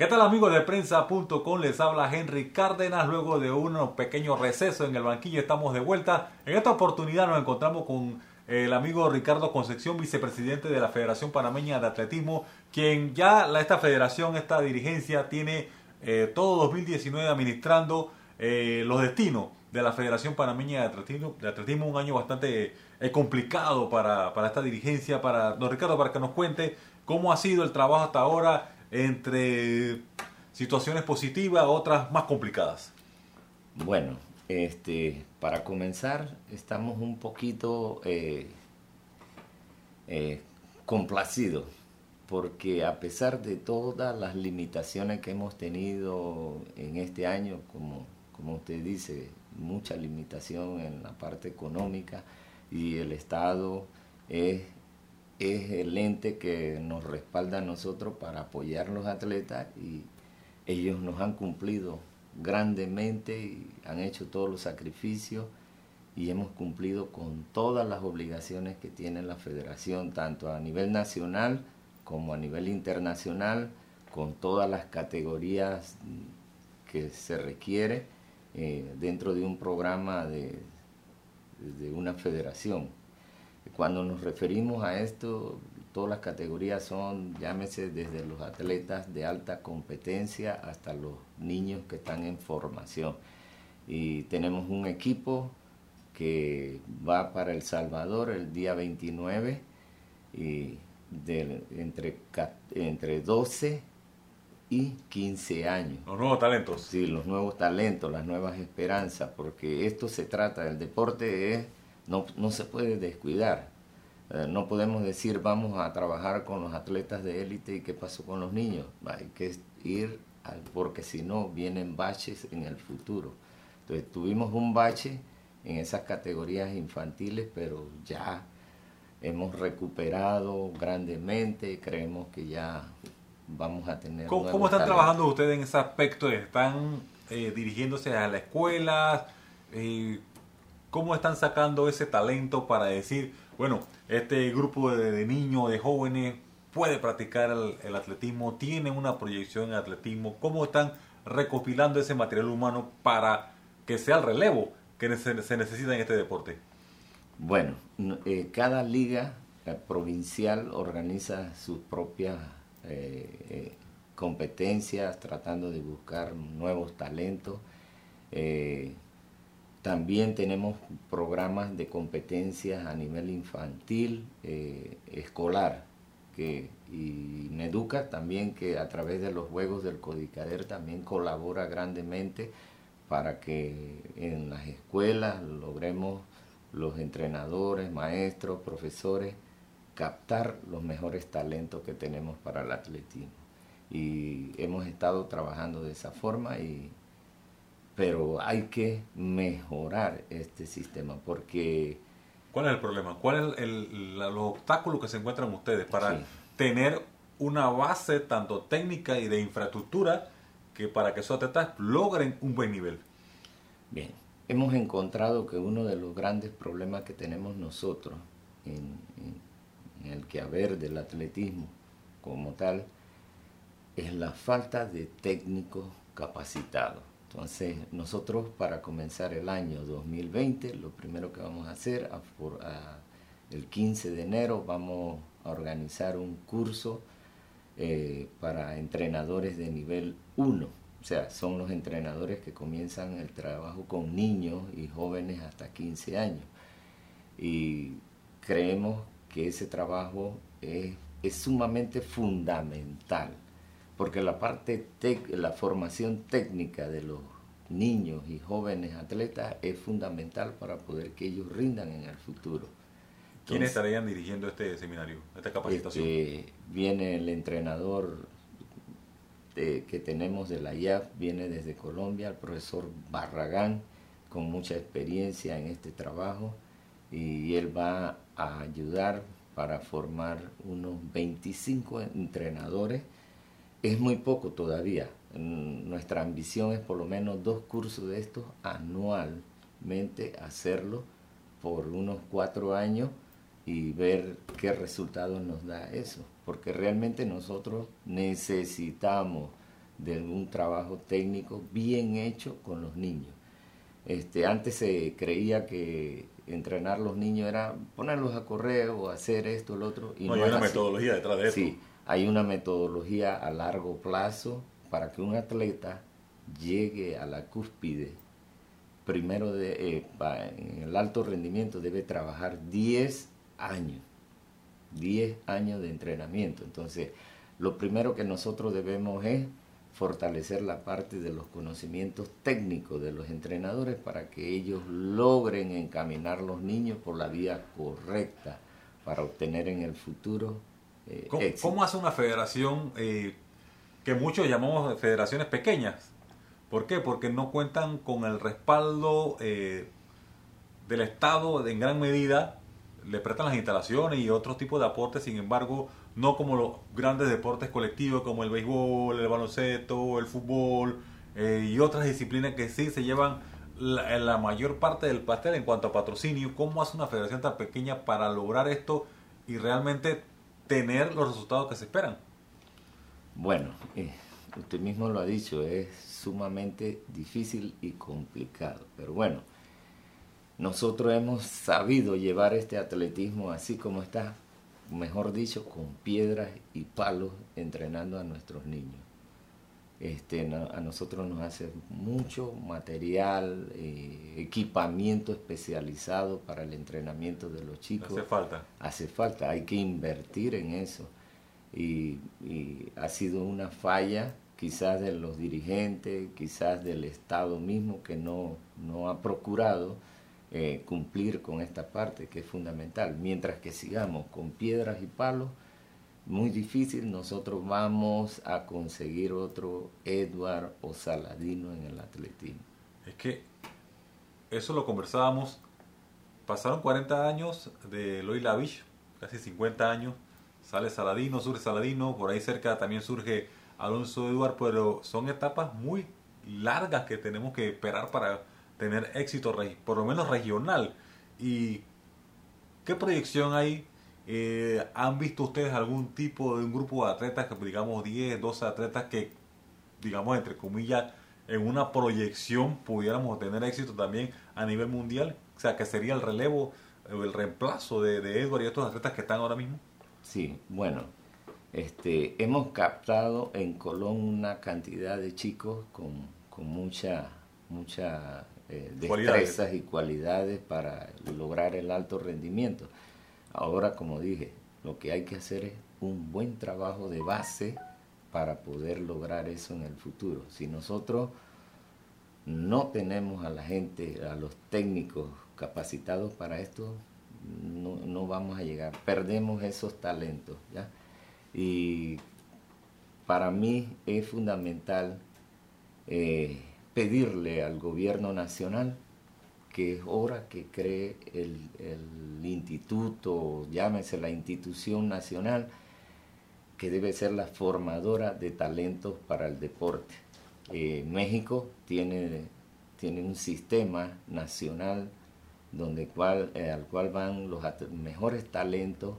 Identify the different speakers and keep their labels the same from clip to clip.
Speaker 1: ¿Qué tal amigos de prensa.com? Les habla Henry Cárdenas. Luego de un pequeño receso en el banquillo estamos de vuelta. En esta oportunidad nos encontramos con el amigo Ricardo Concepción, vicepresidente de la Federación Panameña de Atletismo, quien ya esta federación, esta dirigencia tiene eh, todo 2019 administrando eh, los destinos de la Federación Panameña de Atletismo, de atletismo un año bastante eh, complicado para, para esta dirigencia, para don Ricardo, para que nos cuente cómo ha sido el trabajo hasta ahora entre situaciones positivas, otras más complicadas?
Speaker 2: Bueno, este, para comenzar, estamos un poquito eh, eh, complacidos, porque a pesar de todas las limitaciones que hemos tenido en este año, como, como usted dice, mucha limitación en la parte económica y el Estado es es el ente que nos respalda a nosotros para apoyar a los atletas y ellos nos han cumplido grandemente y han hecho todos los sacrificios y hemos cumplido con todas las obligaciones que tiene la federación, tanto a nivel nacional como a nivel internacional, con todas las categorías que se requiere eh, dentro de un programa de, de una federación. Cuando nos referimos a esto, todas las categorías son, llámese desde los atletas de alta competencia hasta los niños que están en formación. Y tenemos un equipo que va para El Salvador el día 29 y entre, entre 12 y 15 años.
Speaker 1: Los nuevos talentos.
Speaker 2: Sí, los nuevos talentos, las nuevas esperanzas, porque esto se trata, el deporte es no, no se puede descuidar. Eh, no podemos decir vamos a trabajar con los atletas de élite y qué pasó con los niños. Hay que ir porque si no vienen baches en el futuro. Entonces tuvimos un bache en esas categorías infantiles, pero ya hemos recuperado grandemente, creemos que ya vamos a tener...
Speaker 1: ¿Cómo, ¿cómo están trabajando ustedes en ese aspecto? ¿Están eh, dirigiéndose a la escuela? Eh, ¿Cómo están sacando ese talento para decir, bueno, este grupo de, niños, de jóvenes puede practicar el, atletismo, tiene una proyección en atletismo? ¿Cómo están recopilando ese material humano para que sea el relevo que se, necesita en este deporte?
Speaker 2: Bueno, eh, cada liga eh, provincial organiza sus propias eh, competencias, tratando de buscar nuevos talentos. También tenemos programas de competencias a nivel infantil, eh, escolar, que, y Neduca también que a través de los juegos del Codicader también colabora grandemente para que en las escuelas logremos los entrenadores, maestros, profesores, captar los mejores talentos que tenemos para el atletismo. Y hemos estado trabajando de esa forma y pero hay que mejorar este sistema porque...
Speaker 1: ¿Cuál es el problema? ¿Cuál es el, los obstáculos que se encuentran ustedes para tener una base tanto técnica y de infraestructura que para que esos atletas logren un buen nivel?
Speaker 2: Bien, hemos encontrado que uno de los grandes problemas que tenemos nosotros en, en el que haber del atletismo como tal es la falta de técnicos capacitados entonces, nosotros para comenzar el año 2020, lo primero que vamos a hacer, el 15 de enero, vamos a organizar un curso eh, para entrenadores de nivel 1. O sea, son los entrenadores que comienzan el trabajo con niños y jóvenes hasta 15 años. Y creemos que ese trabajo es sumamente fundamental porque la parte la formación técnica de los niños y jóvenes atletas es fundamental para poder que ellos rindan en el futuro.
Speaker 1: ¿Quiénes estarían dirigiendo este seminario, esta capacitación?
Speaker 2: Este, viene el entrenador que tenemos de la IAF, viene desde Colombia, el profesor Barragán, con mucha experiencia en este trabajo, y él va a ayudar para formar unos 25 entrenadores es muy poco todavía. Nuestra ambición es por lo menos dos cursos de estos anualmente, hacerlo por unos cuatro años y ver qué resultados nos da eso. Porque realmente nosotros necesitamos de un trabajo técnico bien hecho con los niños. Este, antes se creía que entrenar los niños era ponerlos a correr o hacer esto o lo otro.
Speaker 1: Y no, hay una metodología detrás de eso.
Speaker 2: Sí, hay una metodología a largo plazo para que un atleta llegue a la cúspide. Primero, eh, en el alto rendimiento debe trabajar 10 años. 10 años de entrenamiento. Entonces, lo primero que nosotros debemos es fortalecer la parte de los conocimientos técnicos de los entrenadores para que ellos logren encaminar los niños por la vía correcta para obtener en el futuro.
Speaker 1: Eh, ¿Cómo, hace una federación eh, que muchos llamamos federaciones pequeñas? ¿Por qué? Porque no cuentan con el respaldo eh, del Estado en gran medida, le prestan las instalaciones y otros tipos de aportes, sin embargo, no como los grandes deportes colectivos como el béisbol, el baloncesto, el fútbol eh, y otras disciplinas que sí se llevan la, la, mayor parte del pastel en cuanto a patrocinio. ¿Cómo hace una federación tan pequeña para lograr esto y realmente tener los resultados que se esperan?
Speaker 2: Bueno, eh, usted mismo lo ha dicho, es sumamente difícil y complicado, pero bueno. Nosotros hemos sabido llevar este atletismo así como está mejor dicho, con piedras y palos entrenando a nuestros niños. Este, a nosotros nos hace mucho material, eh, equipamiento especializado para el entrenamiento de los chicos.
Speaker 1: Hace falta.
Speaker 2: Hace falta, hay que invertir en eso. Y, y ha sido una falla quizás de los dirigentes, quizás del Estado mismo que no, no ha procurado eh, cumplir con esta parte que es fundamental. Mientras que sigamos con piedras y palos, muy difícil, nosotros vamos a conseguir otro Edward o Saladino en el atletismo.
Speaker 1: Es que eso lo conversábamos, pasaron 40 años de Loy Lavich, casi 50 años, sale Saladino, surge Saladino, por ahí cerca también surge Alonso Edward, pero son etapas muy largas que tenemos que esperar para tener éxito, por lo menos regional. ¿Y qué proyección hay? Eh, ¿Han visto ustedes algún tipo de un grupo de atletas, que digamos 10, 12 atletas que, digamos, entre comillas, en una proyección pudiéramos tener éxito también a nivel mundial? O sea, que sería el relevo o el reemplazo de, de Edward y estos atletas que están ahora mismo.
Speaker 2: Sí, bueno, este, hemos captado en Colón una cantidad de chicos con, con mucha, mucha eh, destrezas y cualidades para lograr el alto rendimiento. Ahora, como dije, lo que hay que hacer es un buen trabajo de base para poder lograr eso en el futuro. Si nosotros no tenemos a la gente, a los técnicos capacitados para esto, no, vamos a llegar. Perdemos esos talentos. Y para mí es fundamental eh, pedirle al gobierno nacional que es hora que cree el, instituto, llámese la institución nacional, que debe ser la formadora de talentos para el deporte. Eh, México tiene, tiene un sistema nacional donde eh, al cual van los mejores talentos,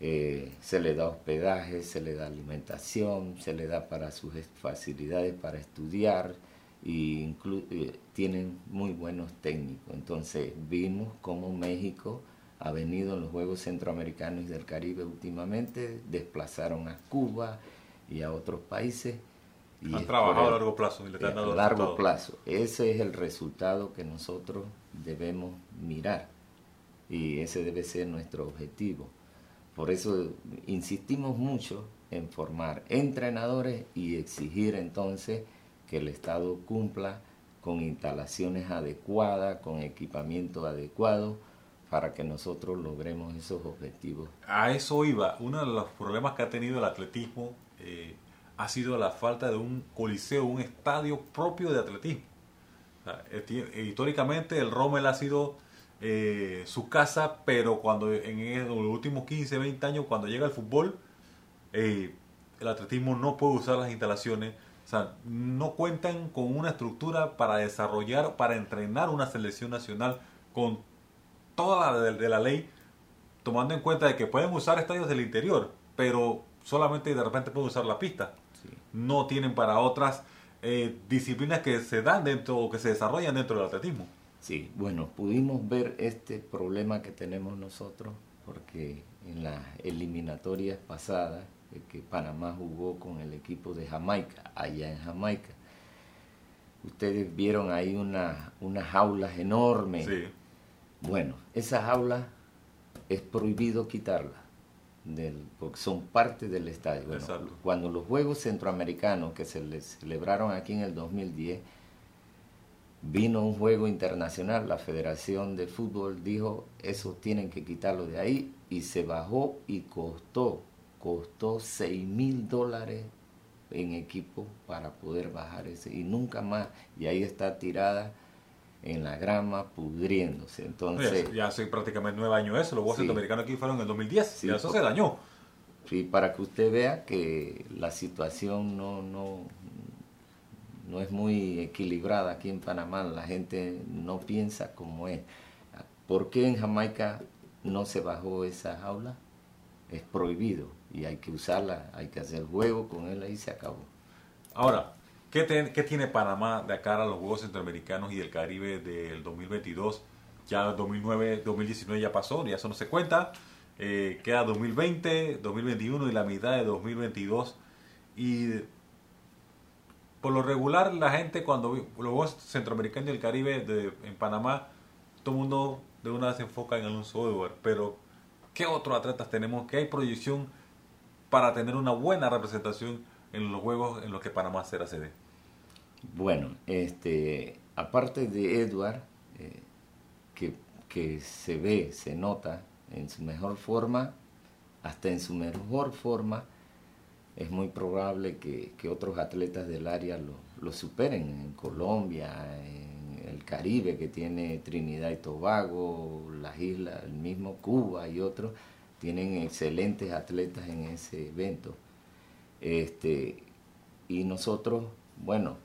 Speaker 2: eh, se le da hospedaje, se le da alimentación, se le da para sus facilidades para estudiar, y eh, tienen muy buenos técnicos. Entonces vimos cómo México ha venido en los Juegos Centroamericanos y del Caribe últimamente, desplazaron a Cuba y a otros países.
Speaker 1: Y han trabajado a largo plazo y le
Speaker 2: han dado A largo plazo. Ese es el resultado que nosotros debemos mirar y ese debe ser nuestro objetivo. Por eso insistimos mucho en formar entrenadores y exigir entonces que el Estado cumpla con instalaciones adecuadas, con equipamiento adecuado, para que nosotros logremos esos objetivos.
Speaker 1: A eso iba. Uno de los problemas que ha tenido el atletismo eh, ha sido la falta de un coliseo, un estadio propio de atletismo. Eh, históricamente el Rommel ha sido eh, su casa, pero cuando en los últimos 15, 20 años, cuando llega el fútbol, el atletismo no puede usar las instalaciones sea, no cuentan con una estructura para desarrollar, para entrenar una selección nacional con toda la de, la ley, tomando en cuenta de que pueden usar estadios del interior, pero solamente de repente pueden usar la pista. no tienen para otras eh, disciplinas que se dan dentro o que se desarrollan dentro del atletismo.
Speaker 2: Sí, bueno, pudimos ver este problema que tenemos nosotros porque en las eliminatorias pasadas que Panamá jugó con el equipo de Jamaica, allá en Jamaica. Ustedes vieron ahí una, unas jaulas enormes.
Speaker 1: Sí.
Speaker 2: Bueno, esas jaulas es prohibido quitarlas del, porque son parte del estadio. cuando los Juegos Centroamericanos que se les celebraron aquí en el 2010, vino un juego internacional, la Federación de Fútbol dijo, eso tienen que quitarlo de ahí, y se bajó y costó, costó 6 mil dólares en equipo para poder bajar ese, y nunca más, y ahí está tirada en la grama pudriéndose. Entonces,
Speaker 1: ya hace prácticamente nueve años eso, los Juegos Centroamericanos aquí fueron en el 2010, y eso se dañó.
Speaker 2: Sí, para que usted vea que la situación no, no, no es muy equilibrada aquí en Panamá, la gente no piensa como es. ¿Por qué en Jamaica no se bajó esa jaula? Es prohibido y hay que usarla, hay que hacer juego con él y se acabó.
Speaker 1: Ahora, ¿qué, tiene Panamá de cara a los Juegos Centroamericanos y del Caribe del 2022? Ya 2009, 2019 ya pasó, ya eso no se cuenta. Eh, queda 2020, 2021 y la mitad de 2022. Y por lo regular la gente cuando los Juegos Centroamericanos y el Caribe en Panamá, todo el mundo de una vez se enfoca en Alonso Edward. Pero, ¿qué otros atletas tenemos? ¿Qué hay proyección para tener una buena representación en los Juegos en los que Panamá será sede?
Speaker 2: Bueno, este, aparte de Edward, eh, que, que se ve, se nota en su mejor forma, hasta en su mejor forma, es muy probable que, otros atletas del área lo, superen en Colombia, en el Caribe que tiene Trinidad y Tobago, las islas, el mismo Cuba y otros, tienen excelentes atletas en ese evento. Este, y nosotros, bueno,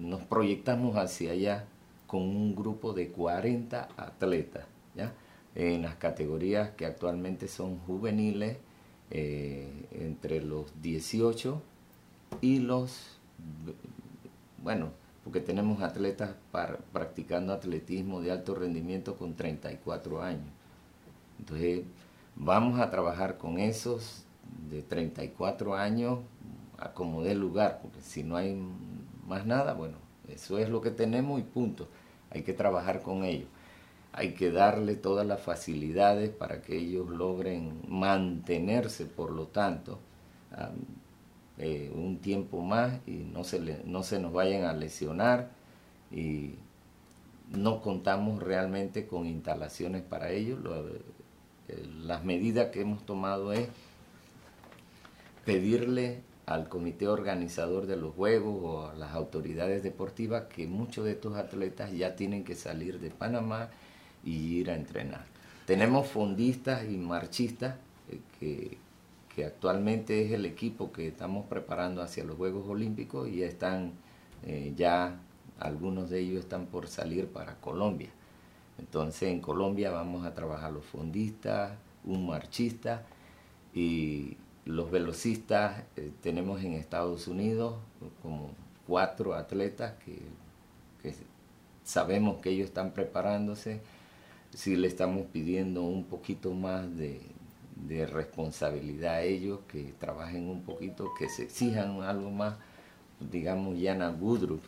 Speaker 2: nos proyectamos hacia allá con un grupo de 40 atletas, ¿ya? En las categorías que actualmente son juveniles, eh, entre los 18 y los, bueno, porque tenemos atletas practicando atletismo de alto rendimiento con 34 años. Entonces, vamos a trabajar con esos de 34 años a como dé lugar, porque si no hay más nada, bueno, eso es lo que tenemos y punto. Hay que trabajar con ellos hay que darle todas las facilidades para que ellos logren mantenerse, por lo tanto, eh, un tiempo más y no se, no se nos vayan a lesionar y no contamos realmente con instalaciones para ellos. Las medidas que hemos tomado es pedirle al comité organizador de los juegos o a las autoridades deportivas que muchos de estos atletas ya tienen que salir de Panamá y ir a entrenar. Tenemos fondistas y marchistas eh, que, que, actualmente es el equipo que estamos preparando hacia los Juegos Olímpicos y están eh, ya, algunos de ellos están por salir para Colombia. Entonces en Colombia vamos a trabajar los fondistas, un marchista y los velocistas eh, tenemos en Estados Unidos como cuatro atletas que, sabemos que ellos están preparándose sí le estamos pidiendo un poquito más de, responsabilidad a ellos, que trabajen un poquito, que se exijan algo más. Digamos, Yana Woodruff,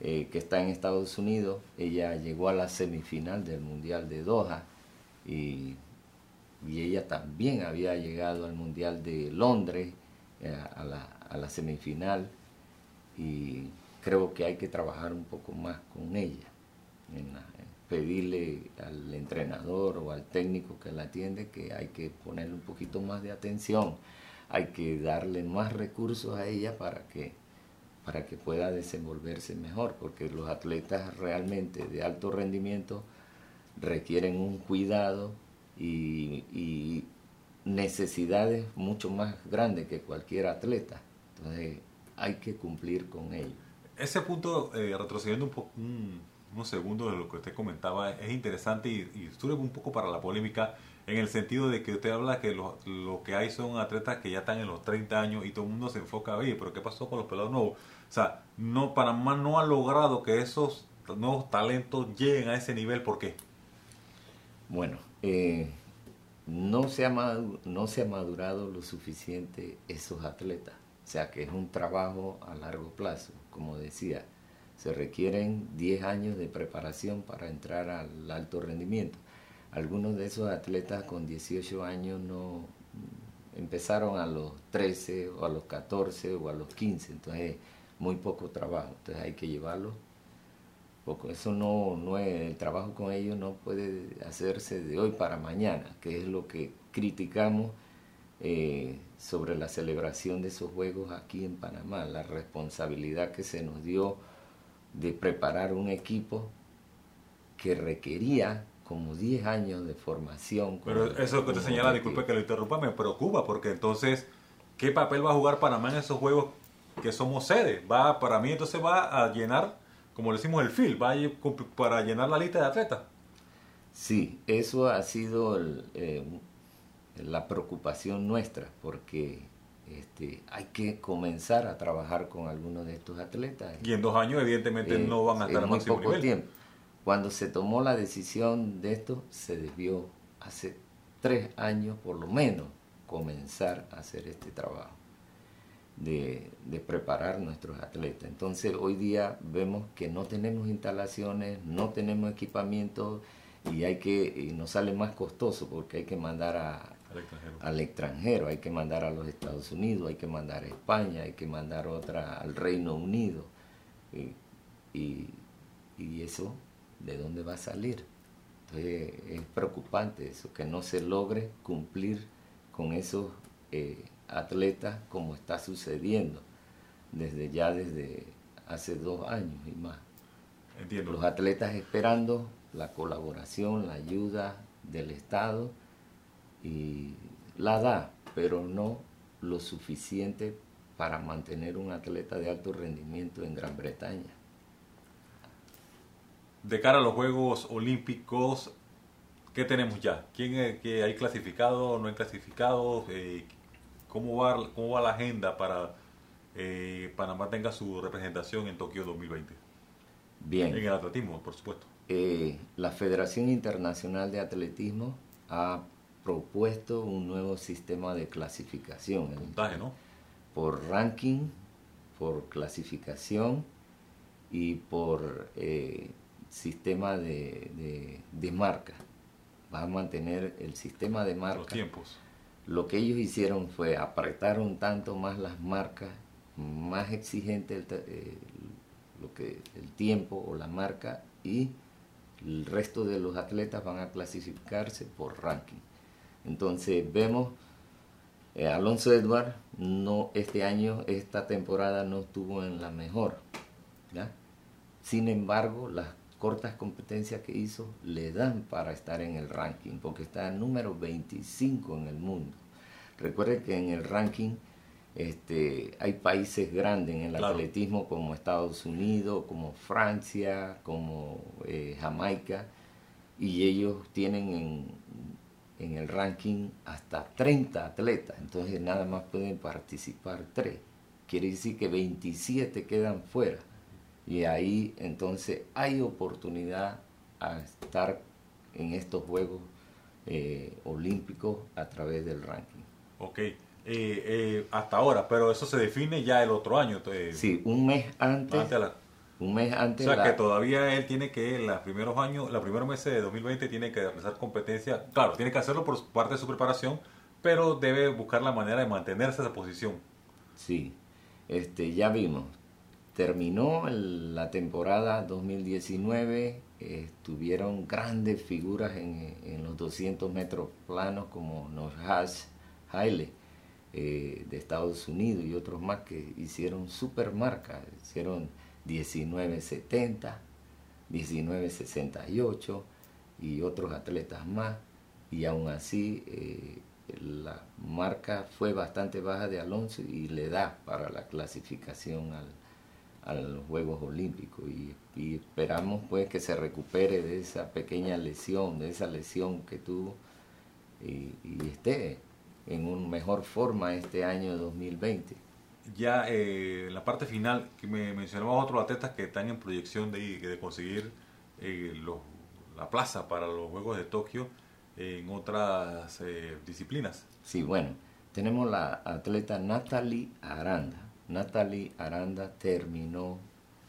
Speaker 2: eh, que está en Estados Unidos, ella llegó a la semifinal del Mundial de Doha y, ella también había llegado al Mundial de Londres, eh, a, la, a la semifinal, y creo que hay que trabajar un poco más con ella en pedirle al entrenador o al técnico que la atiende que hay que ponerle un poquito más de atención, hay que darle más recursos a ella para que, para que pueda desenvolverse mejor, porque los atletas realmente de alto rendimiento requieren un cuidado y, necesidades mucho más grandes que cualquier atleta. Entonces hay que cumplir con ello.
Speaker 1: Ese punto, eh, retrocediendo un, poco unos segundos de lo que usted comentaba. Es interesante y, y un poco para la polémica en el sentido de que usted habla que lo, lo, que hay son atletas que ya están en los 30 años y todo el mundo se enfoca, oye, pero ¿qué pasó con los pelados nuevos? O sea, no, Panamá no ha logrado que esos nuevos talentos lleguen a ese nivel, ¿por qué?
Speaker 2: Bueno, eh, no, se ha no se ha madurado lo suficiente esos atletas. O sea que es un trabajo a largo plazo. Como decía, se requieren 10 años de preparación para entrar al alto rendimiento. Algunos de esos atletas con 18 años no empezaron a los 13 o a los 14 o a los 15, entonces muy poco trabajo. Entonces hay que llevarlos poco. Eso no, no es, el trabajo con ellos no puede hacerse de hoy para mañana, que es lo que criticamos eh, sobre la celebración de esos juegos aquí en Panamá, la responsabilidad que se nos dio de preparar un equipo que requería como 10 años de formación.
Speaker 1: Pero eso que te señala, disculpe que lo interrumpa, me preocupa porque entonces, ¿qué papel va a jugar Panamá en esos juegos que somos sede? Va, para mí entonces va a llenar, como le decimos, el FIL, va a, para llenar la lista de atletas.
Speaker 2: Sí, eso ha sido eh, la preocupación nuestra, porque este, hay que comenzar a trabajar con algunos de estos atletas.
Speaker 1: Y en dos años, evidentemente, no van a estar
Speaker 2: en muy poco tiempo. Cuando se tomó la decisión de esto, se debió hace tres años por lo menos comenzar a hacer este trabajo de, preparar nuestros atletas. Entonces hoy día vemos que no tenemos instalaciones, no tenemos equipamiento y hay que nos sale más costoso porque hay que mandar al, extranjero. hay que mandar a los Estados Unidos, hay que mandar a España, hay que mandar otra al Reino Unido. y, y eso de dónde va a salir. Entonces es preocupante eso, que no se logre cumplir con esos eh, atletas como está sucediendo desde ya desde hace dos años y más.
Speaker 1: Entiendo.
Speaker 2: Los atletas esperando la colaboración, la ayuda del Estado y la da, pero no lo suficiente para mantener un atleta de alto rendimiento en Gran Bretaña
Speaker 1: de cara a los Juegos Olímpicos, ¿qué tenemos ya? ¿Quién es, que hay clasificado, no hay clasificado? Eh, ¿cómo, va, ¿Cómo va la agenda para eh, Panamá tenga su representación en Tokio 2020?
Speaker 2: Bien.
Speaker 1: En el atletismo, por supuesto.
Speaker 2: Eh, la Federación Internacional de Atletismo ha propuesto un nuevo sistema de clasificación.
Speaker 1: Puntaje, ¿no?
Speaker 2: Por ranking, por clasificación y por sistema de, de, marca. Va a mantener el sistema de marca.
Speaker 1: Los tiempos.
Speaker 2: Lo que ellos hicieron fue apretar un tanto más las marcas, más exigente el, eh, lo que, el tiempo o la marca y el resto de los atletas van a clasificarse por ranking. Entonces vemos, eh, Alonso Edward no, este año, esta temporada no estuvo en la mejor. Sin embargo, las cortas competencias que hizo le dan para estar en el ranking, porque está en número 25 en el mundo. Recuerde que en el ranking este, hay países grandes en el atletismo como Estados Unidos, como Francia, como eh, Jamaica, y ellos tienen en, en el ranking hasta 30 atletas, entonces nada más pueden participar 3. Quiere decir que 27 quedan fuera y ahí entonces hay oportunidad a estar en estos Juegos eh, Olímpicos a través del ranking.
Speaker 1: Ok, eh, eh, hasta ahora, pero eso se define ya el otro año.
Speaker 2: sí, un mes antes. un mes antes.
Speaker 1: O sea que todavía él tiene que, en los primeros años, los primeros meses de 2020, tiene que realizar competencia. Claro, tiene que hacerlo por parte de su preparación, pero debe buscar la manera de mantenerse esa posición.
Speaker 2: Sí, este, ya vimos, terminó la temporada 2019, estuvieron grandes figuras en, los 200 metros planos como Norhas Haile eh, de Estados Unidos y otros más que hicieron super marcas, hicieron 1970, 1968 y otros atletas más. Y aún así eh, la marca fue bastante baja de Alonso y le da para la clasificación al, a los Juegos Olímpicos y, esperamos pues que se recupere de esa pequeña lesión, de esa lesión que tuvo y, esté en una mejor forma este año 2020.
Speaker 1: Ya eh, en la parte final, que me mencionabas otros atletas que están en proyección de, de conseguir eh, la plaza para los Juegos de Tokio en otras eh, disciplinas.
Speaker 2: Sí, bueno, tenemos la atleta Natalie Aranda. Natalie Aranda terminó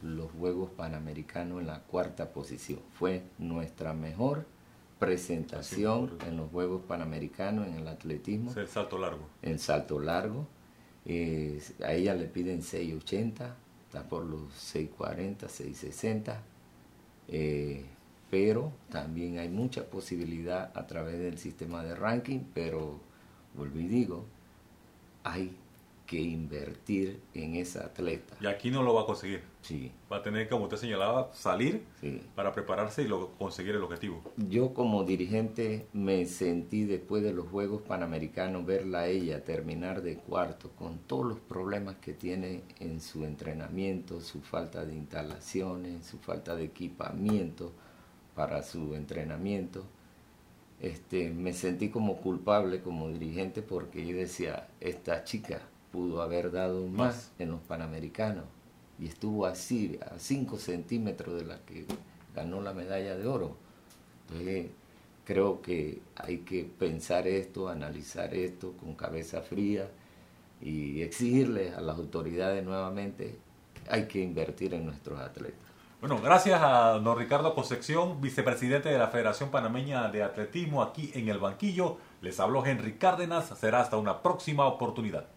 Speaker 2: los Juegos Panamericanos en la cuarta posición. Fue nuestra mejor presentación en los Juegos Panamericanos en el atletismo.
Speaker 1: el salto largo.
Speaker 2: En salto largo. Eh, a ella le piden 6.80, está por los 6.40, 6.60. Eh, pero también hay mucha posibilidad a través del sistema de ranking, pero vuelvo y digo, hay que invertir en esa atleta.
Speaker 1: Y aquí no lo va a conseguir.
Speaker 2: Sí.
Speaker 1: Va a tener, como usted señalaba, salir para prepararse y lo, conseguir el objetivo.
Speaker 2: Yo como dirigente me sentí después de los Juegos Panamericanos verla a ella terminar de cuarto con todos los problemas que tiene en su entrenamiento, su falta de instalaciones, su falta de equipamiento para su entrenamiento. Este, me sentí como culpable como dirigente porque yo decía, esta chica pudo haber dado más, en los Panamericanos y estuvo así, a 5 centímetros de la que ganó la medalla de oro. Entonces, creo que hay que pensar esto, analizar esto con cabeza fría y exigirle a las autoridades nuevamente, hay que invertir en nuestros atletas.
Speaker 1: Bueno, gracias a don Ricardo Concepción, vicepresidente de la Federación Panameña de Atletismo aquí en el banquillo. Les habló Henry Cárdenas. Será hasta una próxima oportunidad.